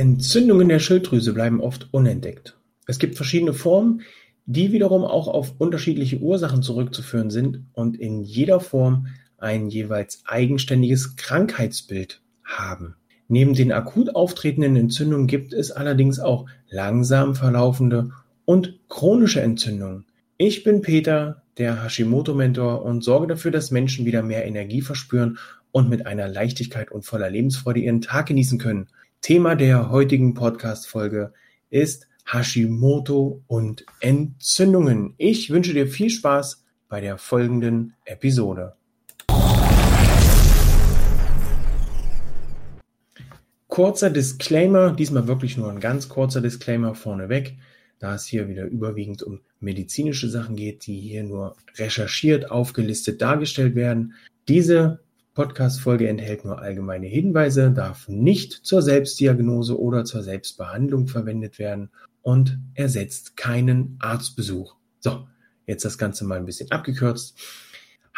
Entzündungen der Schilddrüse bleiben oft unentdeckt. Es gibt verschiedene Formen, die wiederum auch auf unterschiedliche Ursachen zurückzuführen sind und in jeder Form ein jeweils eigenständiges Krankheitsbild haben. Neben den akut auftretenden Entzündungen gibt es allerdings auch langsam verlaufende und chronische Entzündungen. Ich bin Peter, der Hashimoto-Mentor und sorge dafür, dass Menschen wieder mehr Energie verspüren und mit einer Leichtigkeit und voller Lebensfreude ihren Tag genießen können. Thema der heutigen Podcast-Folge ist Hashimoto und Entzündungen. Ich wünsche dir viel Spaß bei der folgenden Episode. Kurzer Disclaimer, diesmal wirklich nur ein ganz kurzer Disclaimer vorneweg, da es hier wieder überwiegend um medizinische Sachen geht, die hier nur recherchiert, aufgelistet dargestellt werden. Diese Podcast-Folge enthält nur allgemeine Hinweise, darf nicht zur Selbstdiagnose oder zur Selbstbehandlung verwendet werden und ersetzt keinen Arztbesuch. So, jetzt das Ganze mal ein bisschen abgekürzt.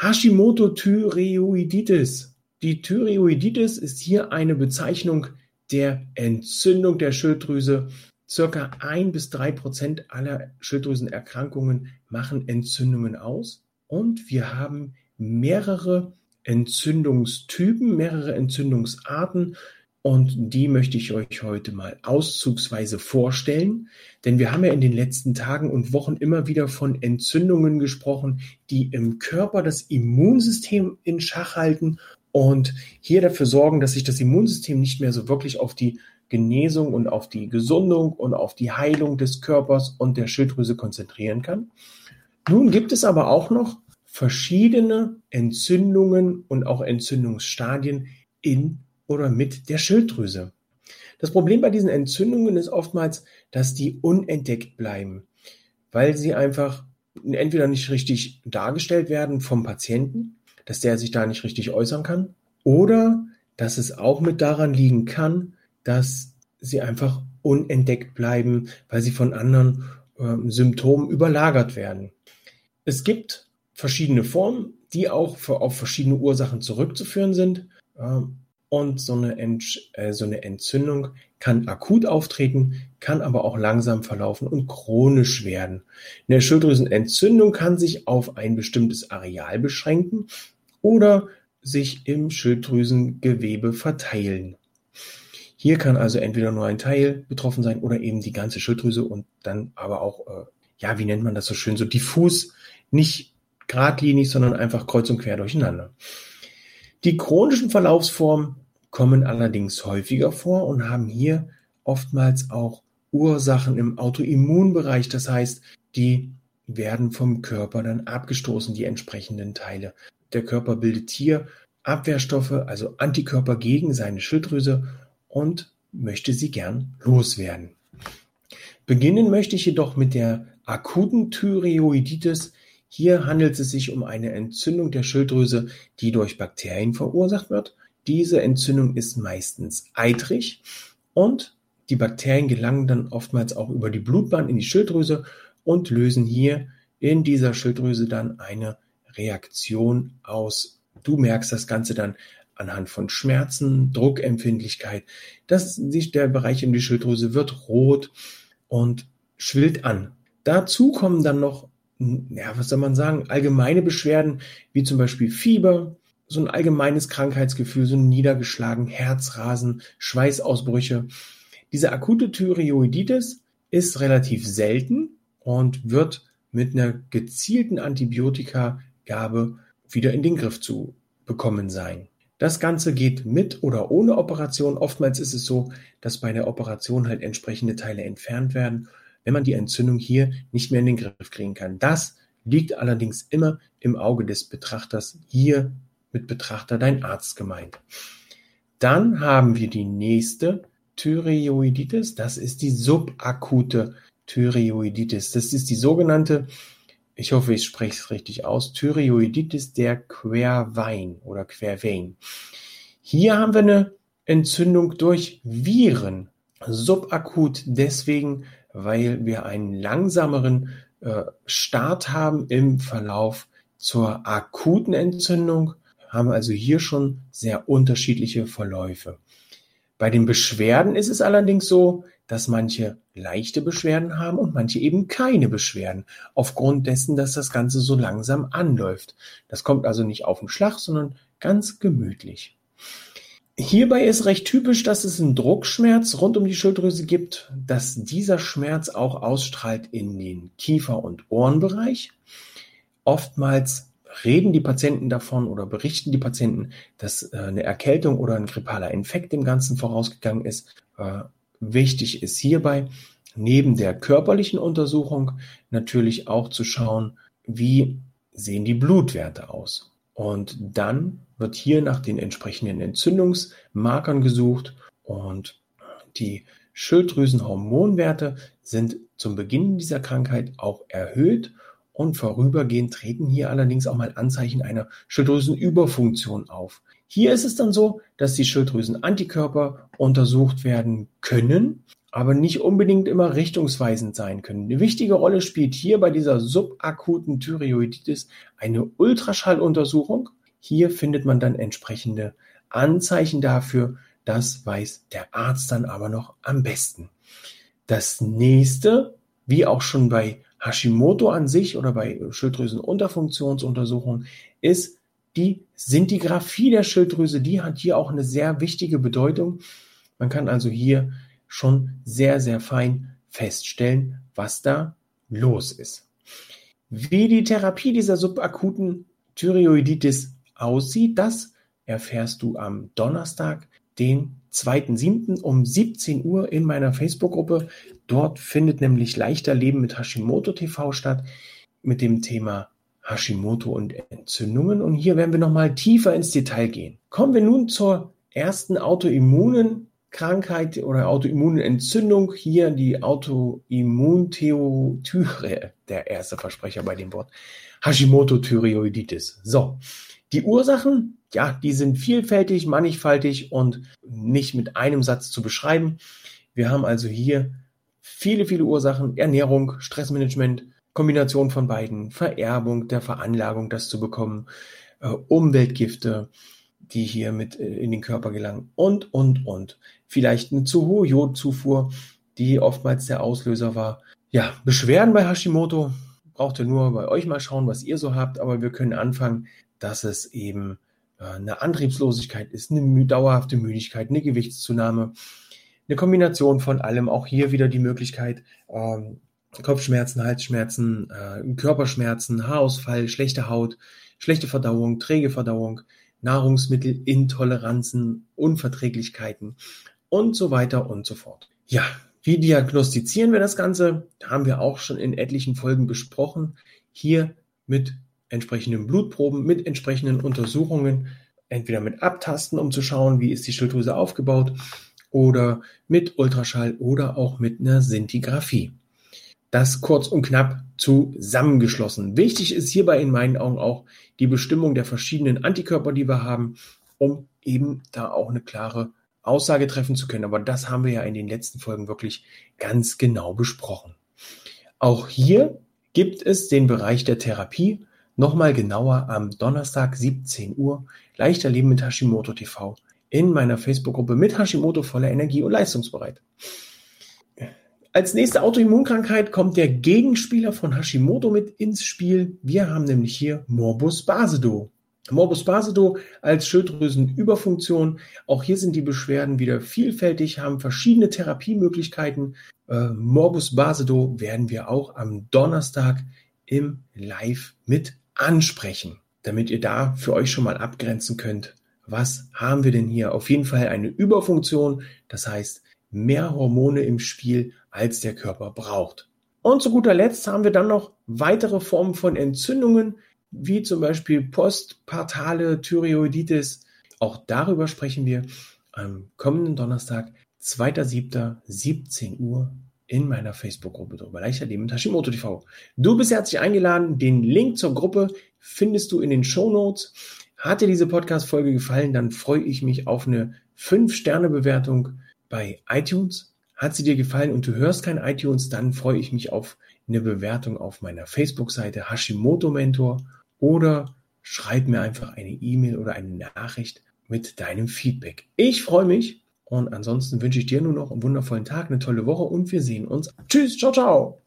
Hashimoto-Thyreoiditis. Die Thyreoiditis ist hier eine Bezeichnung der Entzündung der Schilddrüse. Circa ein bis drei Prozent aller Schilddrüsenerkrankungen machen Entzündungen aus. Und wir haben mehrere Entzündungstypen, mehrere Entzündungsarten. Und die möchte ich euch heute mal auszugsweise vorstellen. Denn wir haben ja in den letzten Tagen und Wochen immer wieder von Entzündungen gesprochen, die im Körper das Immunsystem in Schach halten und hier dafür sorgen, dass sich das Immunsystem nicht mehr so wirklich auf die Genesung und auf die Gesundung und auf die Heilung des Körpers und der Schilddrüse konzentrieren kann. Nun gibt es aber auch noch verschiedene Entzündungen und auch Entzündungsstadien in oder mit der Schilddrüse. Das Problem bei diesen Entzündungen ist oftmals, dass die unentdeckt bleiben, weil sie einfach entweder nicht richtig dargestellt werden vom Patienten dass der sich da nicht richtig äußern kann. Oder dass es auch mit daran liegen kann, dass sie einfach unentdeckt bleiben, weil sie von anderen äh, Symptomen überlagert werden. Es gibt verschiedene Formen, die auch für, auf verschiedene Ursachen zurückzuführen sind. Äh, und so eine, Ent, äh, so eine Entzündung kann akut auftreten, kann aber auch langsam verlaufen und chronisch werden. Eine Schilddrüsenentzündung kann sich auf ein bestimmtes Areal beschränken oder sich im Schilddrüsengewebe verteilen. Hier kann also entweder nur ein Teil betroffen sein oder eben die ganze Schilddrüse und dann aber auch, äh, ja, wie nennt man das so schön, so diffus, nicht geradlinig, sondern einfach kreuz und quer durcheinander. Die chronischen Verlaufsformen kommen allerdings häufiger vor und haben hier oftmals auch Ursachen im Autoimmunbereich. Das heißt, die werden vom Körper dann abgestoßen, die entsprechenden Teile. Der Körper bildet hier Abwehrstoffe, also Antikörper gegen seine Schilddrüse und möchte sie gern loswerden. Beginnen möchte ich jedoch mit der akuten Thyreoiditis. Hier handelt es sich um eine Entzündung der Schilddrüse, die durch Bakterien verursacht wird. Diese Entzündung ist meistens eitrig und die Bakterien gelangen dann oftmals auch über die Blutbahn in die Schilddrüse und lösen hier in dieser Schilddrüse dann eine Reaktion aus. Du merkst das Ganze dann anhand von Schmerzen, Druckempfindlichkeit, dass sich der Bereich in die Schilddrüse wird rot und schwillt an. Dazu kommen dann noch, ja, was soll man sagen, allgemeine Beschwerden, wie zum Beispiel Fieber, so ein allgemeines Krankheitsgefühl, so ein niedergeschlagen, Herzrasen, Schweißausbrüche. Diese akute Thyreoiditis ist relativ selten und wird mit einer gezielten Antibiotika Gabe wieder in den Griff zu bekommen sein. Das Ganze geht mit oder ohne Operation. Oftmals ist es so, dass bei der Operation halt entsprechende Teile entfernt werden, wenn man die Entzündung hier nicht mehr in den Griff kriegen kann. Das liegt allerdings immer im Auge des Betrachters. Hier mit Betrachter dein Arzt gemeint. Dann haben wir die nächste Thyreoiditis. Das ist die subakute Thyreoiditis. Das ist die sogenannte ich hoffe, ich spreche es richtig aus, Thyreoiditis der Quervein oder Quervein. Hier haben wir eine Entzündung durch Viren, subakut deswegen, weil wir einen langsameren äh, Start haben im Verlauf zur akuten Entzündung, haben also hier schon sehr unterschiedliche Verläufe. Bei den Beschwerden ist es allerdings so, dass manche leichte Beschwerden haben und manche eben keine Beschwerden, aufgrund dessen, dass das Ganze so langsam anläuft. Das kommt also nicht auf den Schlag, sondern ganz gemütlich. Hierbei ist recht typisch, dass es einen Druckschmerz rund um die Schilddrüse gibt, dass dieser Schmerz auch ausstrahlt in den Kiefer- und Ohrenbereich. Oftmals reden die Patienten davon oder berichten die Patienten, dass äh, eine Erkältung oder ein grippaler Infekt dem Ganzen vorausgegangen ist. Äh, wichtig ist hierbei, neben der körperlichen Untersuchung natürlich auch zu schauen, wie sehen die Blutwerte aus. Und dann wird hier nach den entsprechenden Entzündungsmarkern gesucht und die Schilddrüsenhormonwerte sind zum Beginn dieser Krankheit auch erhöht und vorübergehend treten hier allerdings auch mal Anzeichen einer Schilddrüsenüberfunktion auf. Hier ist es dann so, dass die Schilddrüsenantikörper untersucht werden können, aber nicht unbedingt immer richtungsweisend sein können. Eine wichtige Rolle spielt hier bei dieser subakuten Thyreoiditis eine Ultraschalluntersuchung. Hier findet man dann entsprechende Anzeichen dafür. Das weiß der Arzt dann aber noch am besten. Das nächste, wie auch schon bei Hashimoto an sich oder bei Schilddrüsenunterfunktionsuntersuchungen ist die Sintigraphie der Schilddrüse. Die hat hier auch eine sehr wichtige Bedeutung. Man kann also hier schon sehr, sehr fein feststellen, was da los ist. Wie die Therapie dieser subakuten Thyreoiditis aussieht, das erfährst du am Donnerstag, den 2.7. um 17 Uhr in meiner Facebook-Gruppe. Dort findet nämlich Leichter Leben mit Hashimoto TV statt mit dem Thema Hashimoto und Entzündungen. Und hier werden wir nochmal tiefer ins Detail gehen. Kommen wir nun zur ersten autoimmunen Krankheit oder autoimmune Entzündung. Hier die Autoimmuntheothyre, der erste Versprecher bei dem Wort. Hashimoto-Thyreoiditis. So. Die Ursachen ja, die sind vielfältig, mannigfaltig und nicht mit einem Satz zu beschreiben. Wir haben also hier viele, viele Ursachen. Ernährung, Stressmanagement, Kombination von beiden, Vererbung, der Veranlagung, das zu bekommen, äh, Umweltgifte, die hier mit äh, in den Körper gelangen und, und, und. Vielleicht eine zu hohe Jodzufuhr, die oftmals der Auslöser war. Ja, Beschwerden bei Hashimoto braucht ihr nur bei euch mal schauen, was ihr so habt, aber wir können anfangen, dass es eben äh, eine Antriebslosigkeit ist, eine dauerhafte Müdigkeit, eine Gewichtszunahme, eine Kombination von allem. Auch hier wieder die Möglichkeit, ähm, Kopfschmerzen, Halsschmerzen, äh, Körperschmerzen, Haarausfall, schlechte Haut, schlechte Verdauung, träge Verdauung, Nahrungsmittelintoleranzen, Unverträglichkeiten und so weiter und so fort. Ja, wie diagnostizieren wir das Ganze? Haben wir auch schon in etlichen Folgen besprochen. Hier mit entsprechenden Blutproben, mit entsprechenden Untersuchungen, entweder mit Abtasten, um zu schauen, wie ist die Schilddrüse aufgebaut, oder mit Ultraschall oder auch mit einer Sintigraphie. Das kurz und knapp zusammengeschlossen. Wichtig ist hierbei in meinen Augen auch die Bestimmung der verschiedenen Antikörper, die wir haben, um eben da auch eine klare Aussage treffen zu können. Aber das haben wir ja in den letzten Folgen wirklich ganz genau besprochen. Auch hier gibt es den Bereich der Therapie Nochmal genauer am Donnerstag 17 Uhr Leichter Leben mit Hashimoto TV in meiner Facebook-Gruppe mit Hashimoto voller Energie und leistungsbereit. Als nächste Autoimmunkrankheit kommt der Gegenspieler von Hashimoto mit ins Spiel. Wir haben nämlich hier Morbus Basedow. Morbus Basedow als Schilddrüsenüberfunktion. Auch hier sind die Beschwerden wieder vielfältig, haben verschiedene Therapiemöglichkeiten. Äh, Morbus Basedow werden wir auch am Donnerstag im Live mit ansprechen, damit ihr da für euch schon mal abgrenzen könnt. Was haben wir denn hier? Auf jeden Fall eine Überfunktion, das heißt mehr Hormone im Spiel, als der Körper braucht. Und zu guter Letzt haben wir dann noch weitere Formen von Entzündungen, wie zum Beispiel postpartale Thyreoiditis. Auch darüber sprechen wir am kommenden Donnerstag, 2.7.17 Uhr in meiner Facebook-Gruppe drüber. Leichter Leben mit Hashimoto TV. Du bist herzlich eingeladen. Den Link zur Gruppe findest du in den Show Notes. Hat dir diese Podcast-Folge gefallen, dann freue ich mich auf eine 5-Sterne-Bewertung bei iTunes. Hat sie dir gefallen und du hörst kein iTunes, dann freue ich mich auf eine Bewertung auf meiner Facebook-Seite Hashimoto Mentor oder schreib mir einfach eine E-Mail oder eine Nachricht mit deinem Feedback. Ich freue mich Und ansonsten wünsche ich dir nur noch einen wundervollen Tag, eine tolle Woche und wir sehen uns. Tschüss, ciao, ciao.